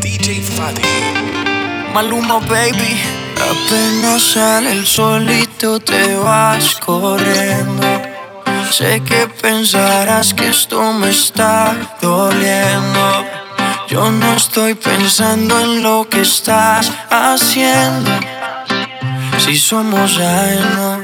DJ Fadi. Maluma, baby. Apenas sale el solito te vas corriendo. Sé que pensarás que esto me está doliendo. Yo no estoy pensando en lo que estás haciendo. Si somos ajenos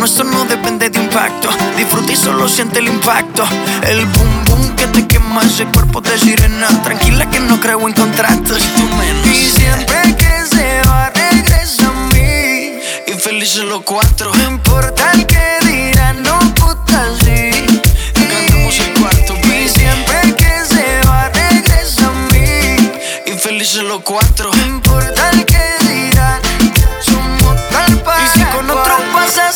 Lo nuestro no depende de impacto. Disfruta y solo siente el impacto. El boom boom que te quema ese cuerpo de sirena. Tranquila que no creo en contratos. Y siempre que se va, regresa a mí. Y felices los cuatro. No importa el que dirán, no puta sí. Cantamos el cuarto, Y siempre que se va, regresa a mí. Y felices los cuatro. No importa el que dirán,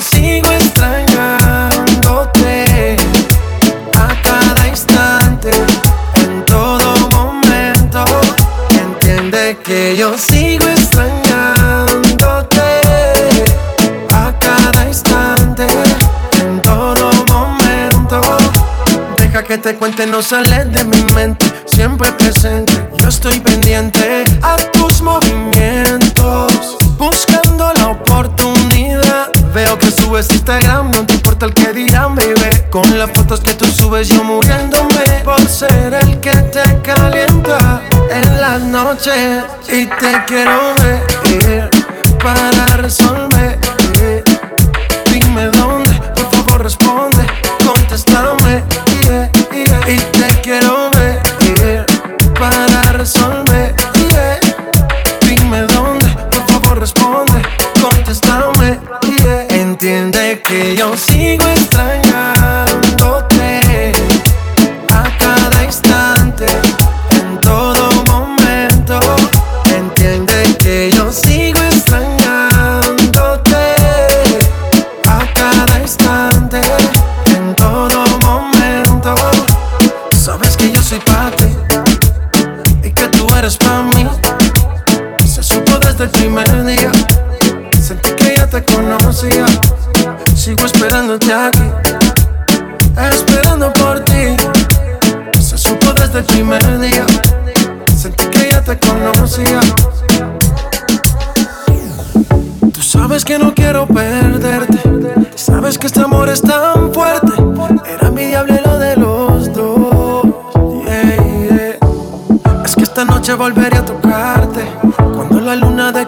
sigo extrañándote a cada instante, en todo momento. Entiende que yo sigo extrañándote a cada instante, en todo momento. Deja que te cuente, no sale de mi mente, siempre presente. Yo estoy pendiente Veo que subes Instagram, no te importa el que dirán, baby. Con las fotos que tú subes, yo muriéndome por ser el que te calienta en las noches. Y te quiero ver para resolver. Que yo sigo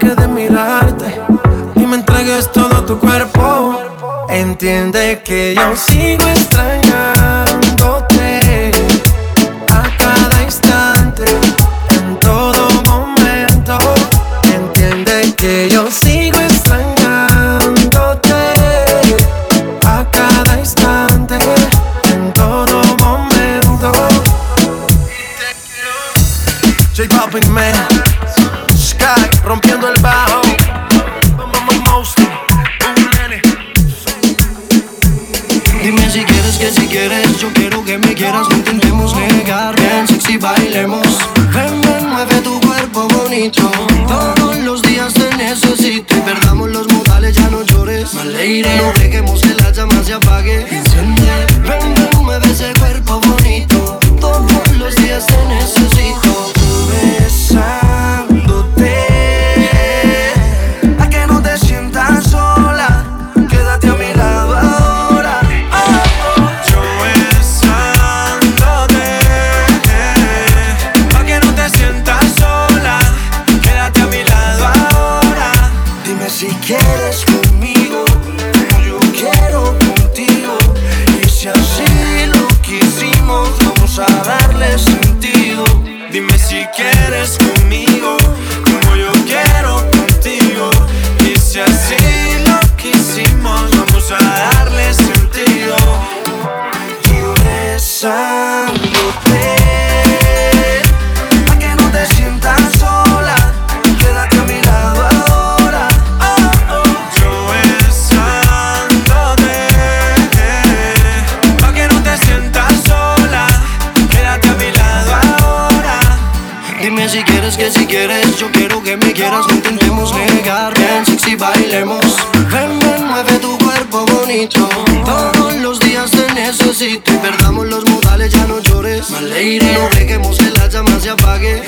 que de mirarte y me entregues todo tu cuerpo. Entiende que yo sigo extrañando. No dejemos que la llama se apague.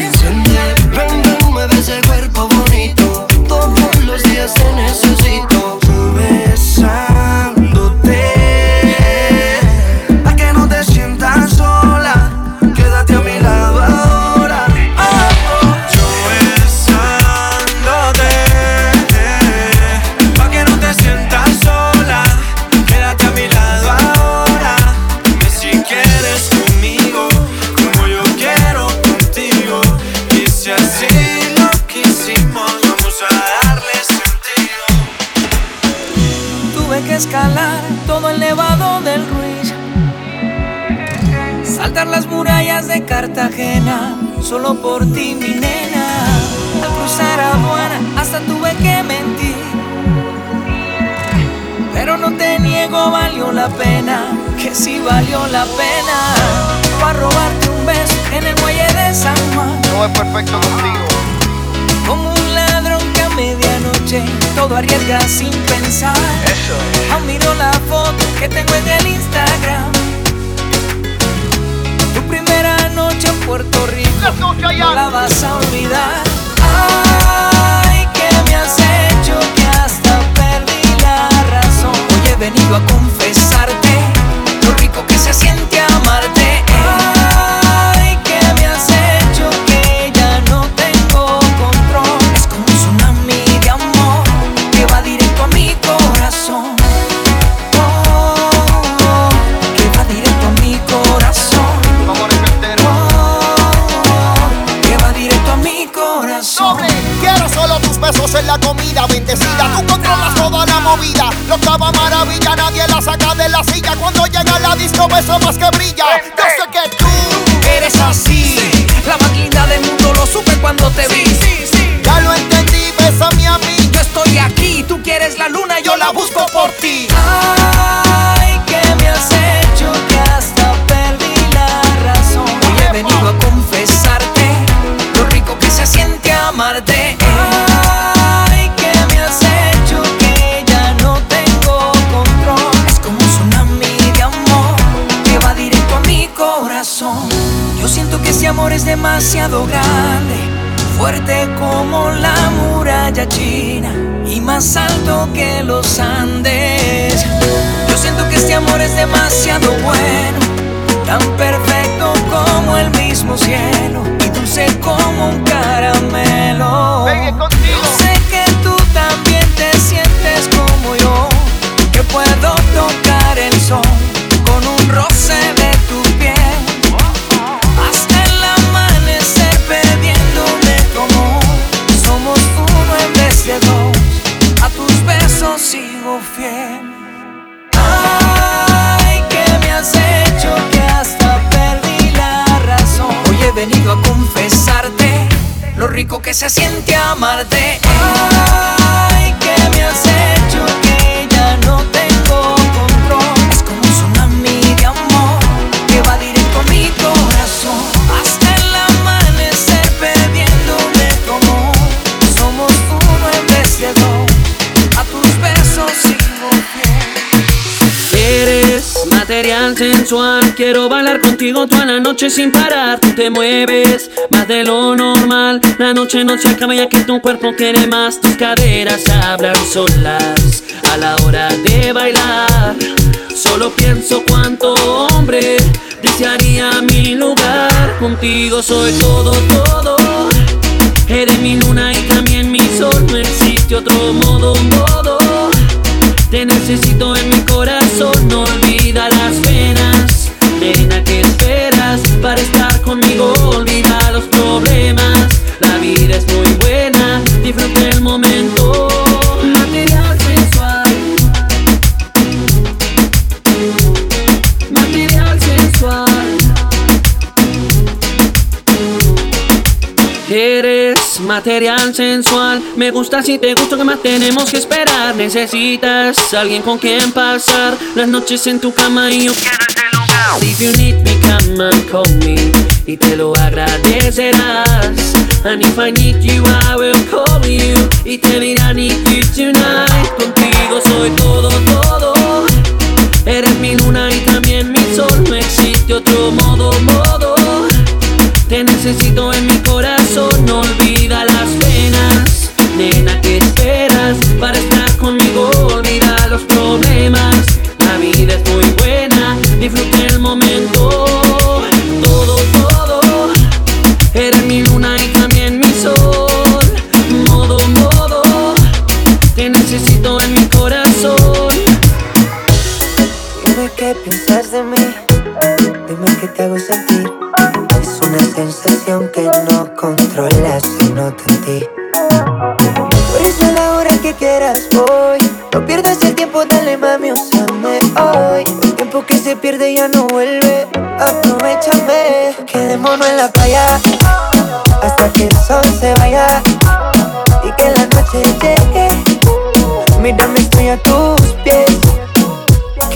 playas de Cartagena, solo por ti, mi nena. Al cruzar aduana, hasta tuve que mentir. Pero no te niego, valió la pena, que sí valió la pena. Para robarte un beso en el muelle de San Juan. No es perfecto contigo. Como un ladrón que a medianoche todo arriesga sin pensar. Eso es. La foto que tengo en el Instagram noche Puerto Rico la vas a olvidar. Ay, que me has hecho que hasta perdí la razón. Hoy he venido a confesarte. cabeza más que brilla. Yo sé que tú eres así. La máquina del mundo lo supe cuando te vi. Ya lo entendí, bésame a mí. Yo estoy aquí, tú quieres la luna, yo la busco por ti. Alto que los Andes. Yo siento que este amor es demasiado bueno, tan perfecto como el mismo cielo que se siente amarte. Quiero bailar contigo toda la noche sin parar. Tú te mueves más de lo normal. La noche no se acaba ya que tu cuerpo quiere más. Tus caderas hablan solas a la hora de bailar. Solo pienso cuánto hombre desearía mi lugar. Contigo soy todo, todo. Eres mi luna y también mi sol. No existe otro modo, modo. Te necesito en mi corazón, no olvida las penas. Nena, ¿qué esperas para estar conmigo? Olvida los problemas. La vida es muy material sensual, me gusta si te gusto, que más tenemos que esperar? Necesitas alguien con quien pasar las noches en tu cama y yo quiero ese lugar. If you need me, come and call me y te lo agradecerás. And if I need you, I will call you y te diré I need you tonight. Contigo soy todo, todo. Eres mi luna y también mi sol, no existe otro modo, modo. Necesito en mi corazón, no olvida las penas. Nena, ¿qué esperas para estar conmigo? Olvida los problemas. La vida es muy buena, disfruta el momento. Sol se vaya y que la noche llegue. Mírame, estoy a tus pies.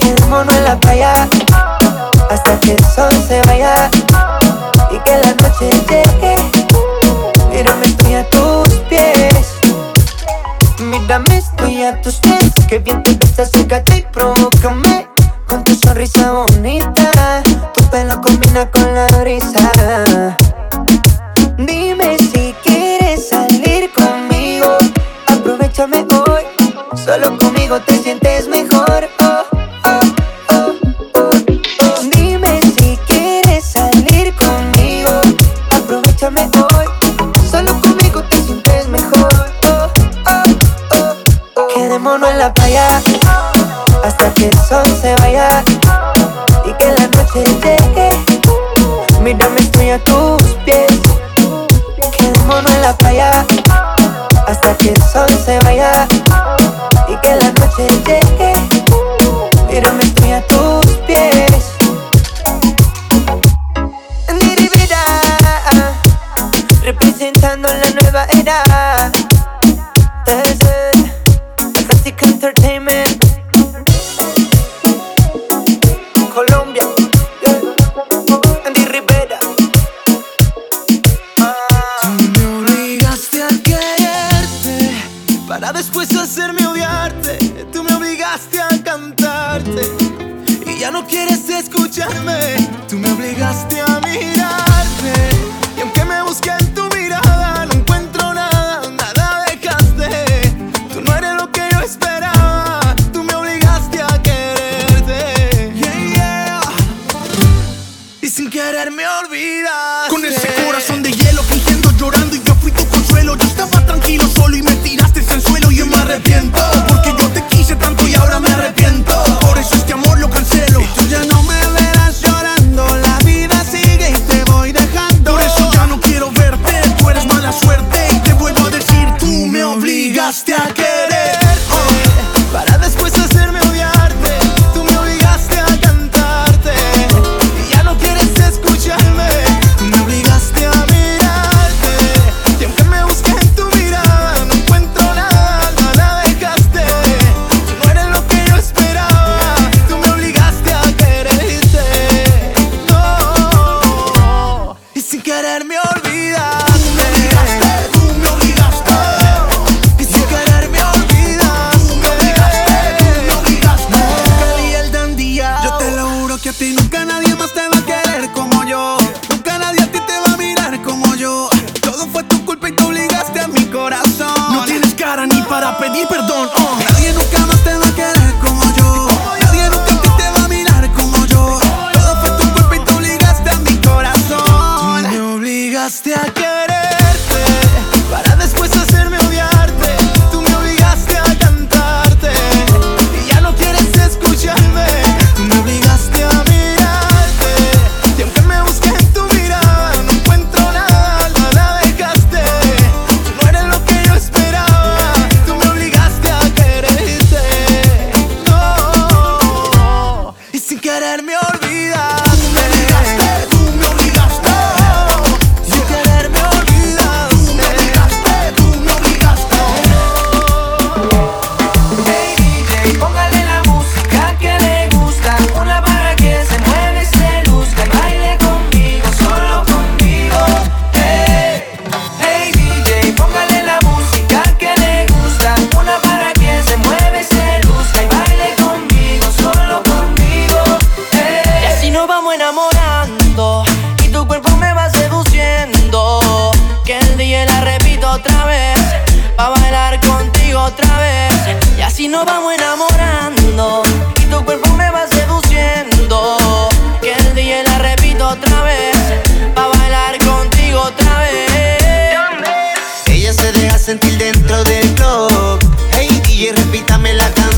Quedémonos en la playa hasta que el sol se vaya y que la noche llegue. Mírame, estoy a tus pies. Mírame, estoy a tus pies. Que bien te ves, acércate y provócame con tu sonrisa bonita. Tu pelo combina con la brisa. Hasta que el sol se vaya y que la noche llegue. Mírame, estoy a tus pies. Quedémonos en la playa hasta que el sol se vaya y que la noche llegue. quererme olvidar. Con ese corazón de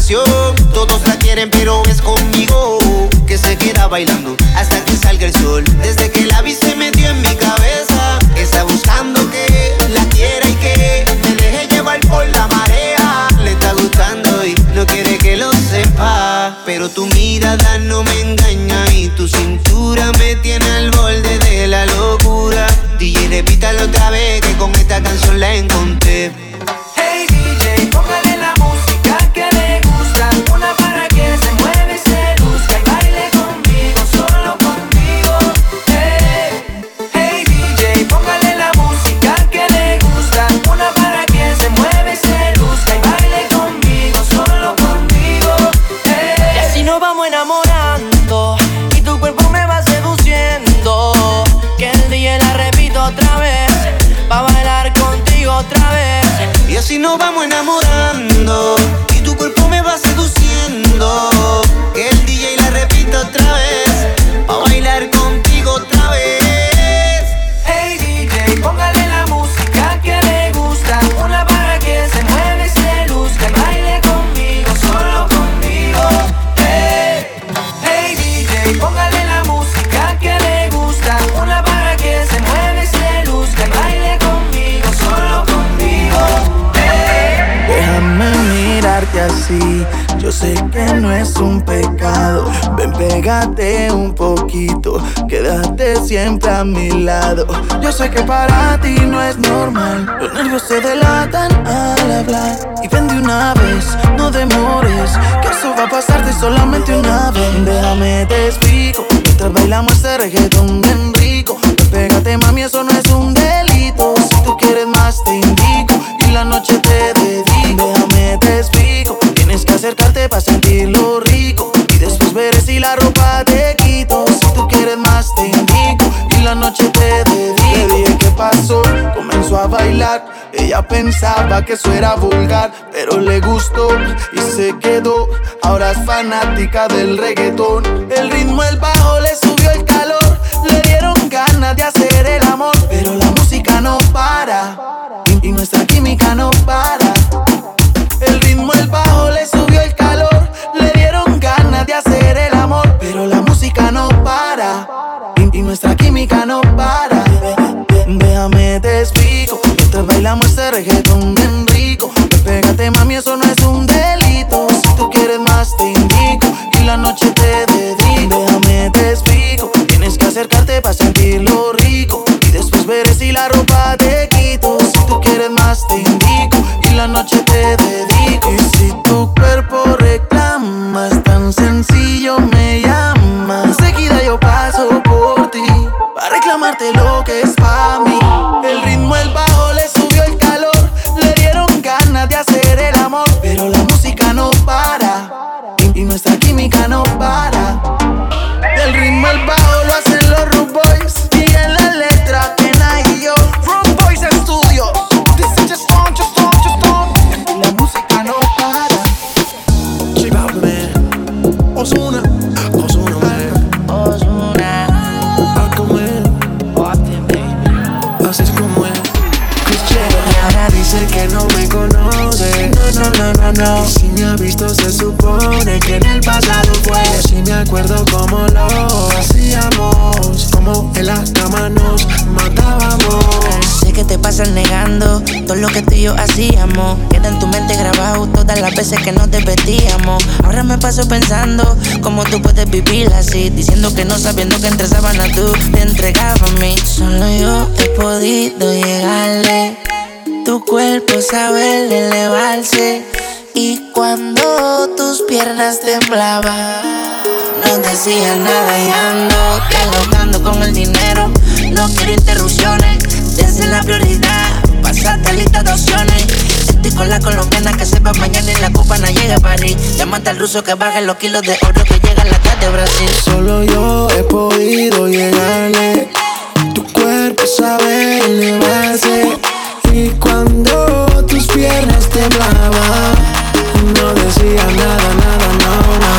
Todos la quieren, pero es conmigo que se queda bailando. así nos vamos enamorando. Un poquito, quédate siempre a mi lado. Yo sé que para ti no es normal, los nervios se delatan al hablar. Y ven de una vez, no demores, que eso va a pasar pasarte solamente una vez. Déjame te explico, mientras bailamos ese reggaetón Ella pensaba que eso era vulgar, pero le gustó y se quedó. Ahora es fanática del reggaetón. El ritmo, el bajo le subió el calor. Le dieron ganas de hacer el amor, pero la música no para y nuestra química no para bailamos este reggaetón bien rico. Pégate mami, eso no es un delito. Si tú quieres más te indico y la noche te dedico. Déjame te explico, tienes que acercarte para sentirlo rico y después veré si la ropa te quito. Si tú quieres más te indico y la noche te dedico. Lo que tú y yo hacíamos. Queda en tu mente grabado todas las veces que nos desvestíamos. Ahora me paso pensando cómo tú puedes vivir así. Diciendo que no sabiendo que entre sábanas tú te entregabas a mí. Solo yo he podido llegarle. Tu cuerpo sabe elevarse. Y cuando tus piernas temblaban. No decía nada y ando dialogando con el dinero. No quiero interrupciones, desde la prioridad. Pasaste lista de opciones. Estoy con la colombiana que sepa mañana y la cubana llega a París. Llámate al ruso que baje los kilos de oro que llega a la casa de Brasil. Solo yo he podido llegarle. Tu cuerpo sabe elevarse. Y cuando tus piernas temblaban, no decía nada, nada, no, no.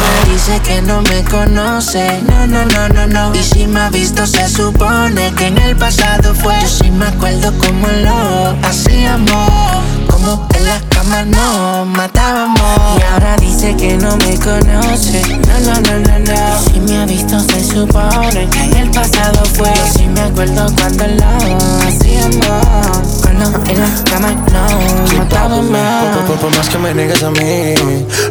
Dice que no me conoce, no, no, no, no, no. Y si me ha visto, se supone que en el pasado fue. Yo sí me acuerdo cómo lo hacíamos. En las camas nos matábamos. Y ahora dice que no me conoce, no, no, no, no, no. Si me ha visto, se supone que en el pasado fue. Yo sí me acuerdo cuando lo hacíamos. Cuando en las camas nos matábamos. Por, por- más que me niegues a mí,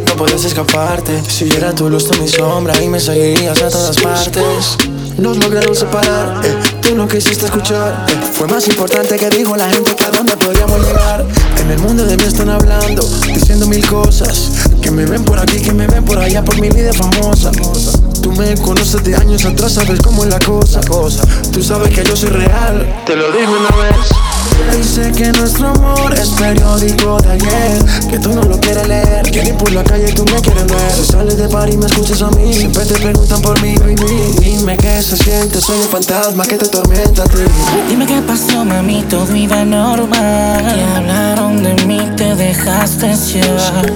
no puedes escaparte. Si era tu luz, tú mi sombra y me seguirías a todas partes. Nos lograron separar, eh, tú no quisiste escuchar. eh, fue más importante que dijo la gente que a dónde podríamos llegar. En el mundo de mí están hablando, diciendo mil cosas. Que me ven por aquí, que me ven por allá, por mi vida famosa. Tú me conoces de años atrás, sabes cómo es la cosa. Tú sabes que yo soy real, te lo digo una vez. Dice que nuestro amor es periódico de ayer Que tú no lo quieres leer Que ni por la calle tú me quieres ver Si sales de par y me escuchas a mí Siempre te preguntan por mí, baby Dime qué se siente, soy un fantasma que te tormenta a ti Dime qué pasó, mami, todo iba normal. Que hablaron de mí, te dejaste llevar.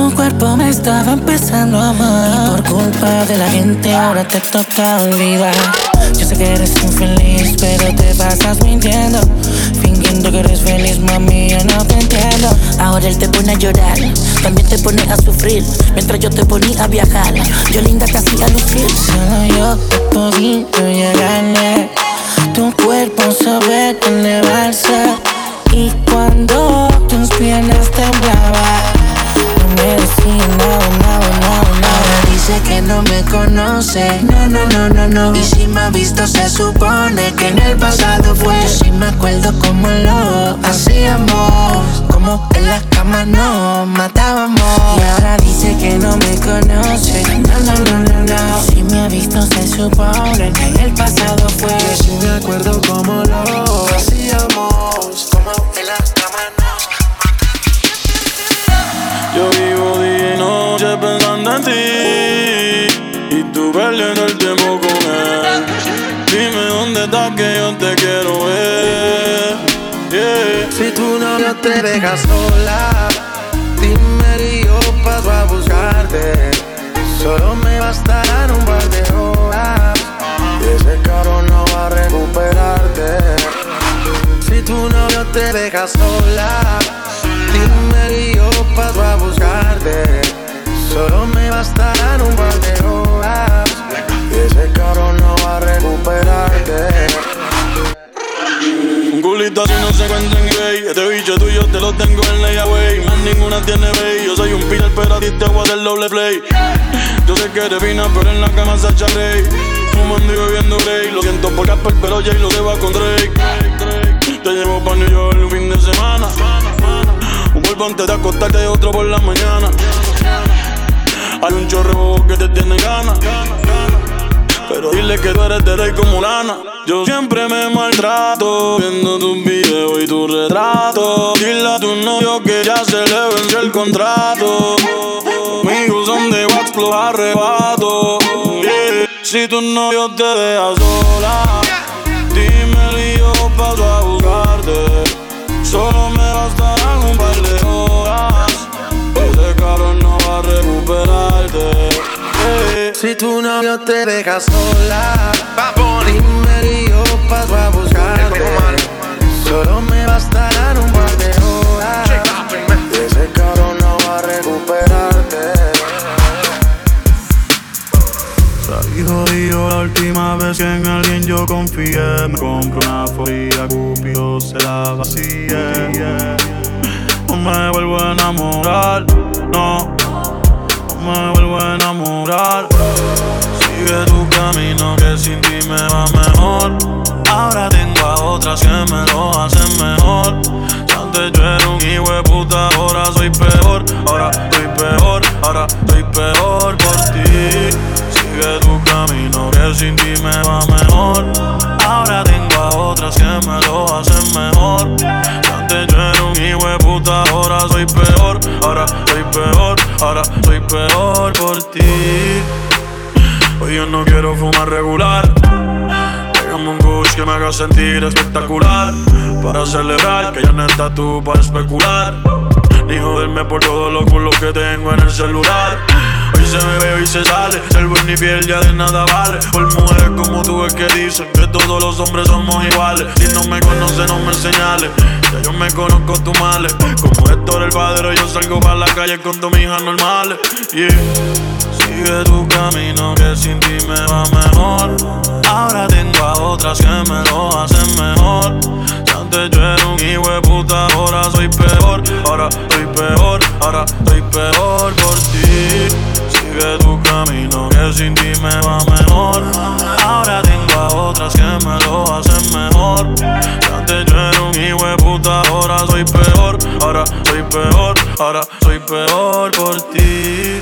Tu cuerpo me estaba empezando a amar. Y por culpa de la gente, ahora te toca olvidar. Yo sé que eres infeliz, pero te pasas mintiendo. Fingiendo que eres feliz, mami, yo no te entiendo. Ahora él te pone a llorar, también te pone a sufrir. Mientras yo te ponía a viajar, yo linda te hacía lucir. Solo yo he podido llegarle. Tu cuerpo sabe elevarse. Y cuando tus piernas temblaban, Ahora dice que no me conoce, no, no, no, no, no. Y si me ha visto, se supone que en el pasado fue. Yo sí me acuerdo cómo lo hacíamos, como en las camas nos matábamos. Y ahora dice que no me conoce, no, no, no, no, no. Si me ha visto, se supone que en el pasado fue. Yo sí me acuerdo cómo lo hacíamos ti Y tú perdiendo el tiempo con él. Dime dónde estás que yo te quiero ver. Si tu novio te deja sola Dime y yo paso a buscarte. Solo me bastarán un par de horas Y ese carro no va a recuperarte. Si tu novio te deja sola Dime y yo paso a buscarte Solo me bastarán un par de horas. Y ese cabrón no va a recuperarte. Un culito así no se cuenta en gay. Este bicho tuyo te lo tengo en la wey. Más ninguna tiene bay. Yo soy un pilar, pero a ti te voy a doble play. Yo sé que eres fina, pero en la cama se echa rey. Fumando y bebiendo grey. Lo siento por Casper, pero Jay lo deba con Drake. Te llevo pa' New York un fin de semana. Un polvo antes de acostarte y otro por la mañana. Hay un chorro que te tiene ganas. Pero dile que tú eres de rey como lana. Yo siempre me maltrato viendo tus videos y tu retrato. Dile a tu novio que ya se le venció el contrato. Amigos son de wax, los arrebato. Si tu novio te deja sola, dime y yo paso a buscarte. Solo me bastarán un par de horas. Si tu novio te deja sola, dime yo paso a buscarte. Solo me bastarán un par de horas. Ese cabrón no va a recuperarte. Salí jodido la última vez que en alguien yo confié. Me compro una folla, Cupido se la vacía. No me vuelvo a enamorar, no. Me vuelvo a enamorar. Sigue tu camino que sin ti me va mejor. Ahora tengo a otras que me lo hacen mejor. Antes yo era un hijo de puta, ahora soy peor. Ahora soy peor, ahora soy peor por ti. Sigue tu camino que sin ti me va mejor. Ahora tengo a otras que me lo hacen mejor. Antes yo era un hijo de puta, ahora soy peor. Ahora soy peor, ahora soy peor por ti. Hoy yo no quiero fumar regular. Pégame un kush que me haga sentir espectacular. Para celebrar que ya no estás tú para especular. Ni joderme por todos los culos que tengo en el celular. Hoy se me ve y se sale. El buen ni piel ya de nada vale. Por mujeres como tú es que dicen que todos los hombres somos iguales. Si no me conoces, no me señales. Ya yo me conozco tus males. Como Héctor el padre, yo salgo para la calle con dos hijas normales. Yeah. Sigue tu camino que sin ti me va mejor. Ahora tengo a otras que me lo hacen mejor. Antes yo era un hijo puta, ahora soy peor. Ahora soy peor, ahora soy peor por ti. Sigue tu camino que sin ti me va mejor. Ahora tengo a otras que me lo hacen mejor. Antes yo era un hijo de puta, ahora soy peor. Ahora soy peor, ahora soy peor por ti.